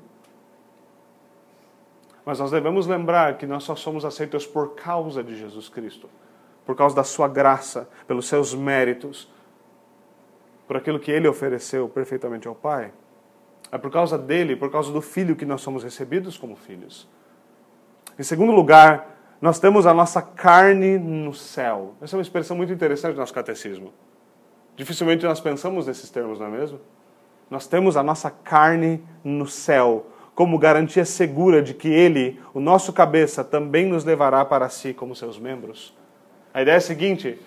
Mas nós devemos lembrar que nós só somos aceitos por causa de Jesus Cristo por causa da sua graça, pelos seus méritos, por aquilo que ele ofereceu perfeitamente ao Pai. É por causa dele, por causa do Filho que nós somos recebidos como filhos. Em segundo lugar, nós temos a nossa carne no céu. Essa é uma expressão muito interessante do nosso catecismo. Dificilmente nós pensamos nesses termos, não é mesmo? Nós temos a nossa carne no céu, como garantia segura de que Ele, o nosso cabeça, também nos levará para si como seus membros. A ideia é a seguinte: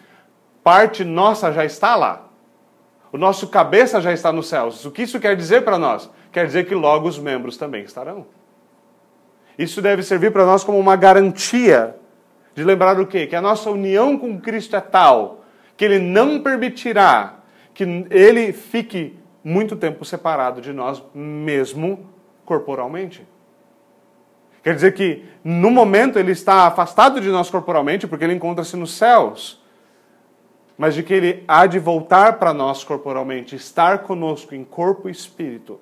parte nossa já está lá. O nosso cabeça já está nos céus. O que isso quer dizer para nós? Quer dizer que logo os membros também estarão. Isso deve servir para nós como uma garantia de lembrar o quê? Que a nossa união com Cristo é tal que Ele não permitirá que Ele fique muito tempo separado de nós, mesmo corporalmente. Quer dizer que, no momento, ele está afastado de nós corporalmente, porque ele encontra-se nos céus. Mas de que ele há de voltar para nós corporalmente, estar conosco em corpo e espírito.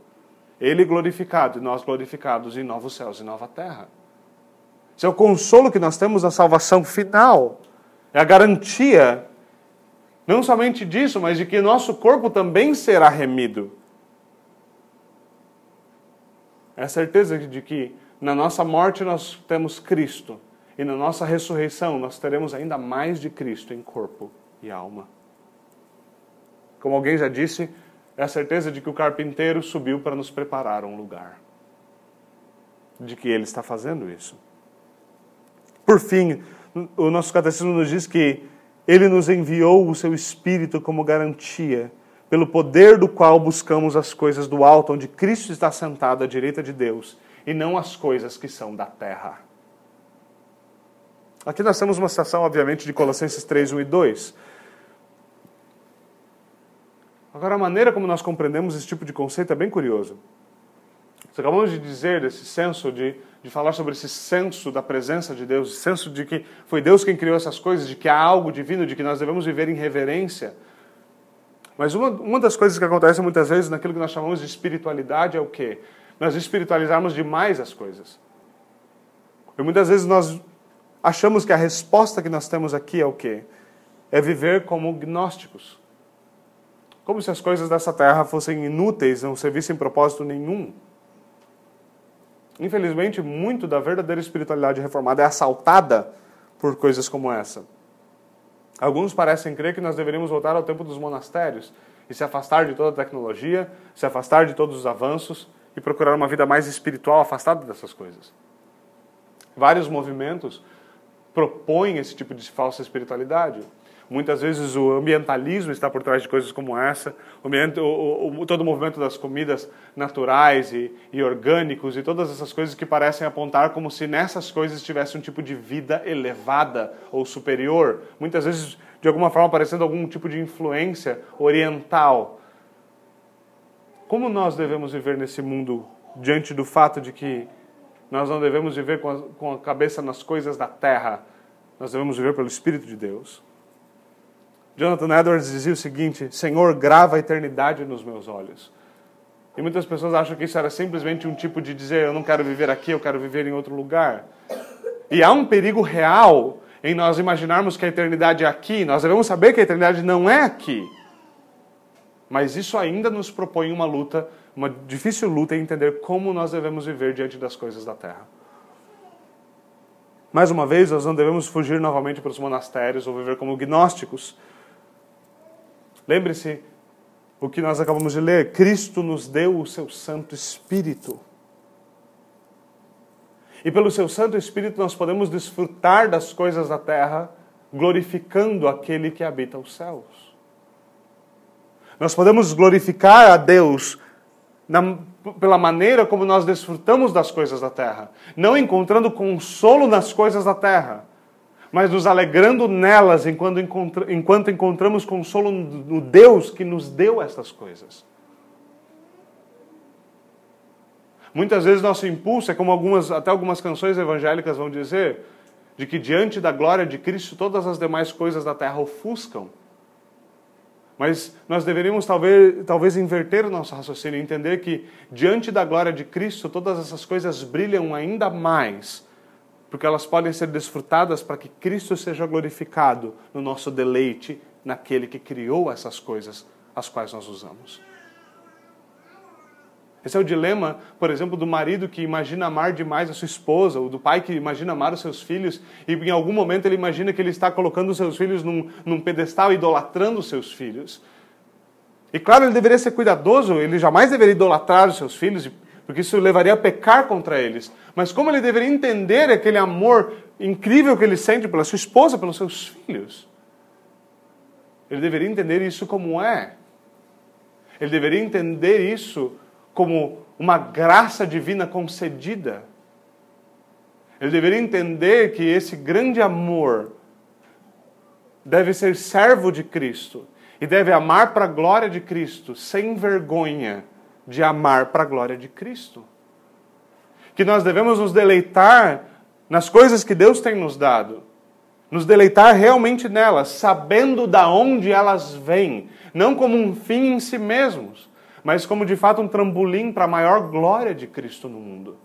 Ele glorificado e nós glorificados em novos céus e nova terra. Esse é o consolo que nós temos na salvação final. É a garantia, não somente disso, mas de que nosso corpo também será remido. É a certeza de que na nossa morte nós temos Cristo. E na nossa ressurreição nós teremos ainda mais de Cristo em corpo e alma. Como alguém já disse, é a certeza de que o carpinteiro subiu para nos preparar um lugar. De que ele está fazendo isso. Por fim, o nosso catecismo nos diz que ele nos enviou o seu Espírito como garantia, pelo poder do qual buscamos as coisas do alto, onde Cristo está sentado à direita de Deus e não as coisas que são da terra. Aqui nós temos uma citação, obviamente, de Colossenses 3, 1 e 2. Agora, a maneira como nós compreendemos esse tipo de conceito é bem curioso. Nós acabamos de dizer desse senso, de, de falar sobre esse senso da presença de Deus, esse senso de que foi Deus quem criou essas coisas, de que há algo divino, de que nós devemos viver em reverência. Mas uma, uma das coisas que acontece muitas vezes naquilo que nós chamamos de espiritualidade é o quê? nós espiritualizarmos demais as coisas. E muitas vezes nós achamos que a resposta que nós temos aqui é o quê? É viver como gnósticos. Como se as coisas dessa terra fossem inúteis, não servissem propósito nenhum. Infelizmente, muito da verdadeira espiritualidade reformada é assaltada por coisas como essa. Alguns parecem crer que nós deveríamos voltar ao tempo dos monastérios e se afastar de toda a tecnologia, se afastar de todos os avanços e procurar uma vida mais espiritual, afastada dessas coisas. Vários movimentos propõem esse tipo de falsa espiritualidade. Muitas vezes o ambientalismo está por trás de coisas como essa, o, o, o, todo o movimento das comidas naturais e, e, orgânicos e todas essas coisas que parecem apontar como se nessas coisas tivesse um tipo de vida elevada ou superior, muitas vezes de alguma forma parecendo algum tipo de influência oriental. Como nós devemos viver nesse mundo diante do fato de que nós não devemos viver com a, com a cabeça nas coisas da terra, nós devemos viver pelo Espírito de Deus? Jonathan Edwards dizia o seguinte: Senhor, grava a eternidade nos meus olhos. E muitas pessoas acham que isso era simplesmente um tipo de dizer: eu não quero viver aqui, eu quero viver em outro lugar. E há um perigo real em nós imaginarmos que a eternidade é aqui. Nós devemos saber que a eternidade não é aqui. Mas isso ainda nos propõe uma luta, uma difícil luta em entender como nós devemos viver diante das coisas da terra. Mais uma vez, nós não devemos fugir novamente para os monastérios ou viver como gnósticos Lembre-se o que nós acabamos de ler: Cristo nos deu o seu Santo Espírito. E pelo seu Santo Espírito nós podemos desfrutar das coisas da terra, glorificando aquele que habita os céus. Nós podemos glorificar a Deus na, pela maneira como nós desfrutamos das coisas da terra, não encontrando consolo nas coisas da terra, mas nos alegrando nelas enquanto, enquanto encontramos consolo no Deus que nos deu essas coisas. Muitas vezes nosso impulso é como algumas, até algumas canções evangélicas vão dizer, de que diante da glória de Cristo todas as demais coisas da terra ofuscam. Mas nós deveríamos talvez, talvez inverter o nosso raciocínio e entender que diante da glória de Cristo todas essas coisas brilham ainda mais porque elas podem ser desfrutadas para que Cristo seja glorificado no nosso deleite naquele que criou essas coisas, as quais nós usamos. Esse é o dilema, por exemplo, do marido que imagina amar demais a sua esposa, ou do pai que imagina amar os seus filhos, e em algum momento ele imagina que ele está colocando os seus filhos num, num pedestal, idolatrando os seus filhos. E claro, ele deveria ser cuidadoso, ele jamais deveria idolatrar os seus filhos, porque isso levaria a pecar contra eles. Mas como ele deveria entender aquele amor incrível que ele sente pela sua esposa, pelos seus filhos? Ele deveria entender isso como é. Ele deveria entender isso como uma graça divina concedida. Ele deveria entender que esse grande amor deve ser servo de Cristo e deve amar para a glória de Cristo, sem vergonha de amar para a glória de Cristo. Que nós devemos nos deleitar nas coisas que Deus tem nos dado. Nos deleitar realmente nelas, sabendo da onde elas vêm, não como um fim em si mesmos, mas como de fato um trambolim para a maior glória de Cristo no mundo.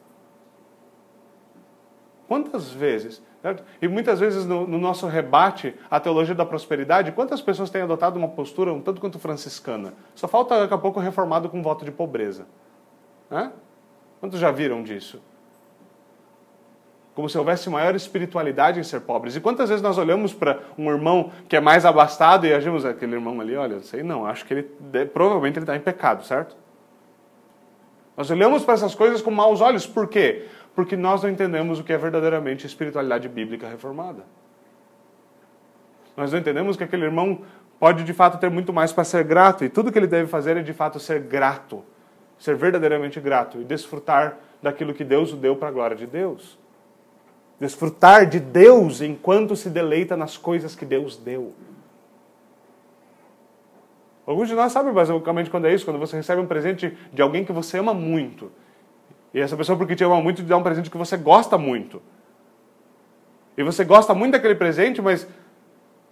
Quantas vezes Certo? E muitas vezes no, no, nosso rebate à teologia da prosperidade, quantas pessoas têm adotado uma postura um tanto quanto franciscana? Só falta daqui a pouco reformado com voto de pobreza. Quantos já viram disso? Como se houvesse maior espiritualidade em ser pobres. E quantas vezes nós olhamos para um irmão que é mais abastado e agimos aquele irmão ali, olha, sei não, acho que ele provavelmente ele está em pecado, certo? Nós olhamos para essas coisas com maus olhos. Por quê? Porque nós não entendemos o que é verdadeiramente espiritualidade bíblica reformada. Nós não entendemos que aquele irmão pode de fato ter muito mais para ser grato, e tudo que ele deve fazer é de fato ser grato, ser verdadeiramente grato e desfrutar daquilo que Deus o deu para a glória de Deus. Desfrutar de Deus enquanto se deleita nas coisas que Deus deu. Alguns de nós sabem basicamente quando é isso, quando você recebe um presente de alguém que você ama muito e essa pessoa, porque te ama muito, te dá um presente que você gosta muito. E você gosta muito daquele presente, mas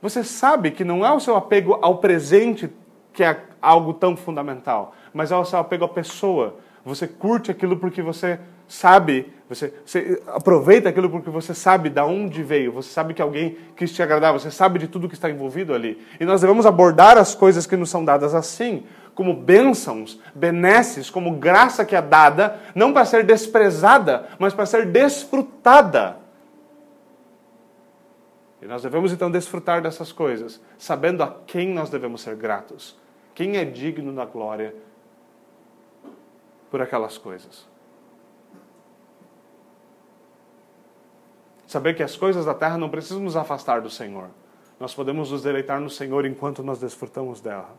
você sabe que não é o seu apego ao presente que é algo tão fundamental, mas é o seu apego à pessoa. Você curte aquilo porque você sabe, você, você, aproveita aquilo porque você sabe de onde veio, você sabe que alguém quis te agradar, você sabe de tudo que está envolvido ali. E nós devemos abordar as coisas que nos são dadas assim, como bênçãos, benesses, como graça que é dada, não para ser desprezada, mas para ser desfrutada. E nós devemos então desfrutar dessas coisas, sabendo a quem nós devemos ser gratos, quem é digno da glória por aquelas coisas. Saber que as coisas da terra não precisam nos afastar do Senhor. Nós podemos nos deleitar no Senhor enquanto nós desfrutamos dela.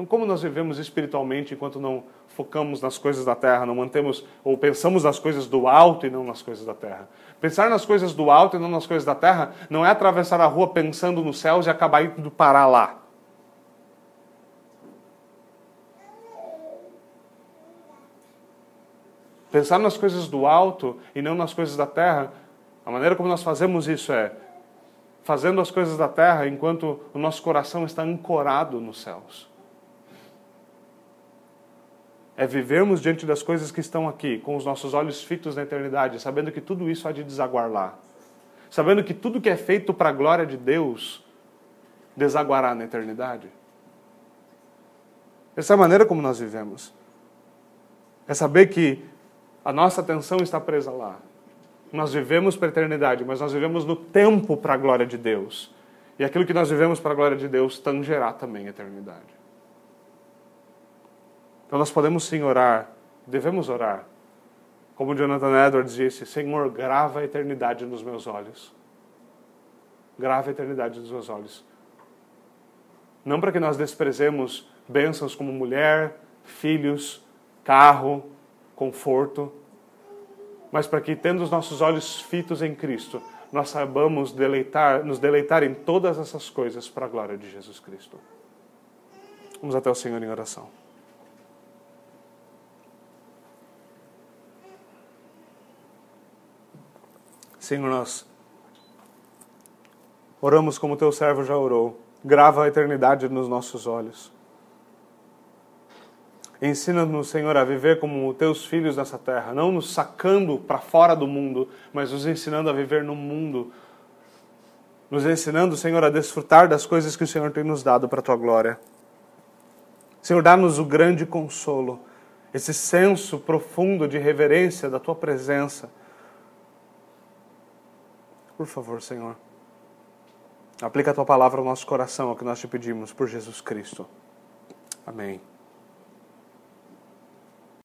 Então, como nós vivemos espiritualmente enquanto não focamos nas coisas da terra, não mantemos ou pensamos nas coisas do alto e não nas coisas da terra? Pensar nas coisas do alto e não nas coisas da terra não é atravessar a rua pensando nos céus e acabar indo parar lá. Pensar nas coisas do alto e não nas coisas da terra, a maneira como nós fazemos isso é fazendo as coisas da terra enquanto o nosso coração está ancorado nos céus é vivermos diante das coisas que estão aqui, com os nossos olhos fitos na eternidade, sabendo que tudo isso há de desaguar lá. Sabendo que tudo que é feito para a glória de Deus desaguará na eternidade. Essa é a maneira como nós vivemos. É saber que a nossa atenção está presa lá. Nós vivemos para a eternidade, mas nós vivemos no tempo para a glória de Deus. E aquilo que nós vivemos para a glória de Deus tangerá também a eternidade. Então nós podemos sim orar, devemos orar. Como Jonathan Edwards disse: Senhor, grava a eternidade nos meus olhos. Grava a eternidade nos meus olhos. Não para que nós desprezemos bênçãos como mulher, filhos, carro, conforto, mas para que, tendo os nossos olhos fitos em Cristo, nós saibamos deleitar, nos deleitar em todas essas coisas para a glória de Jesus Cristo. Vamos até o Senhor em oração. Senhor, nós oramos como teu servo já orou. Grava a eternidade nos nossos olhos. Ensina-nos, Senhor, a viver como teus filhos nessa terra, não nos sacando para fora do mundo, mas nos ensinando a viver no mundo. Nos ensinando, Senhor, a desfrutar das coisas que o Senhor tem nos dado para a tua glória. Senhor, dá-nos o grande consolo, esse senso profundo de reverência da tua presença por favor, Senhor. Aplica a tua palavra ao nosso coração, é o que nós te pedimos, por Jesus Cristo. Amém.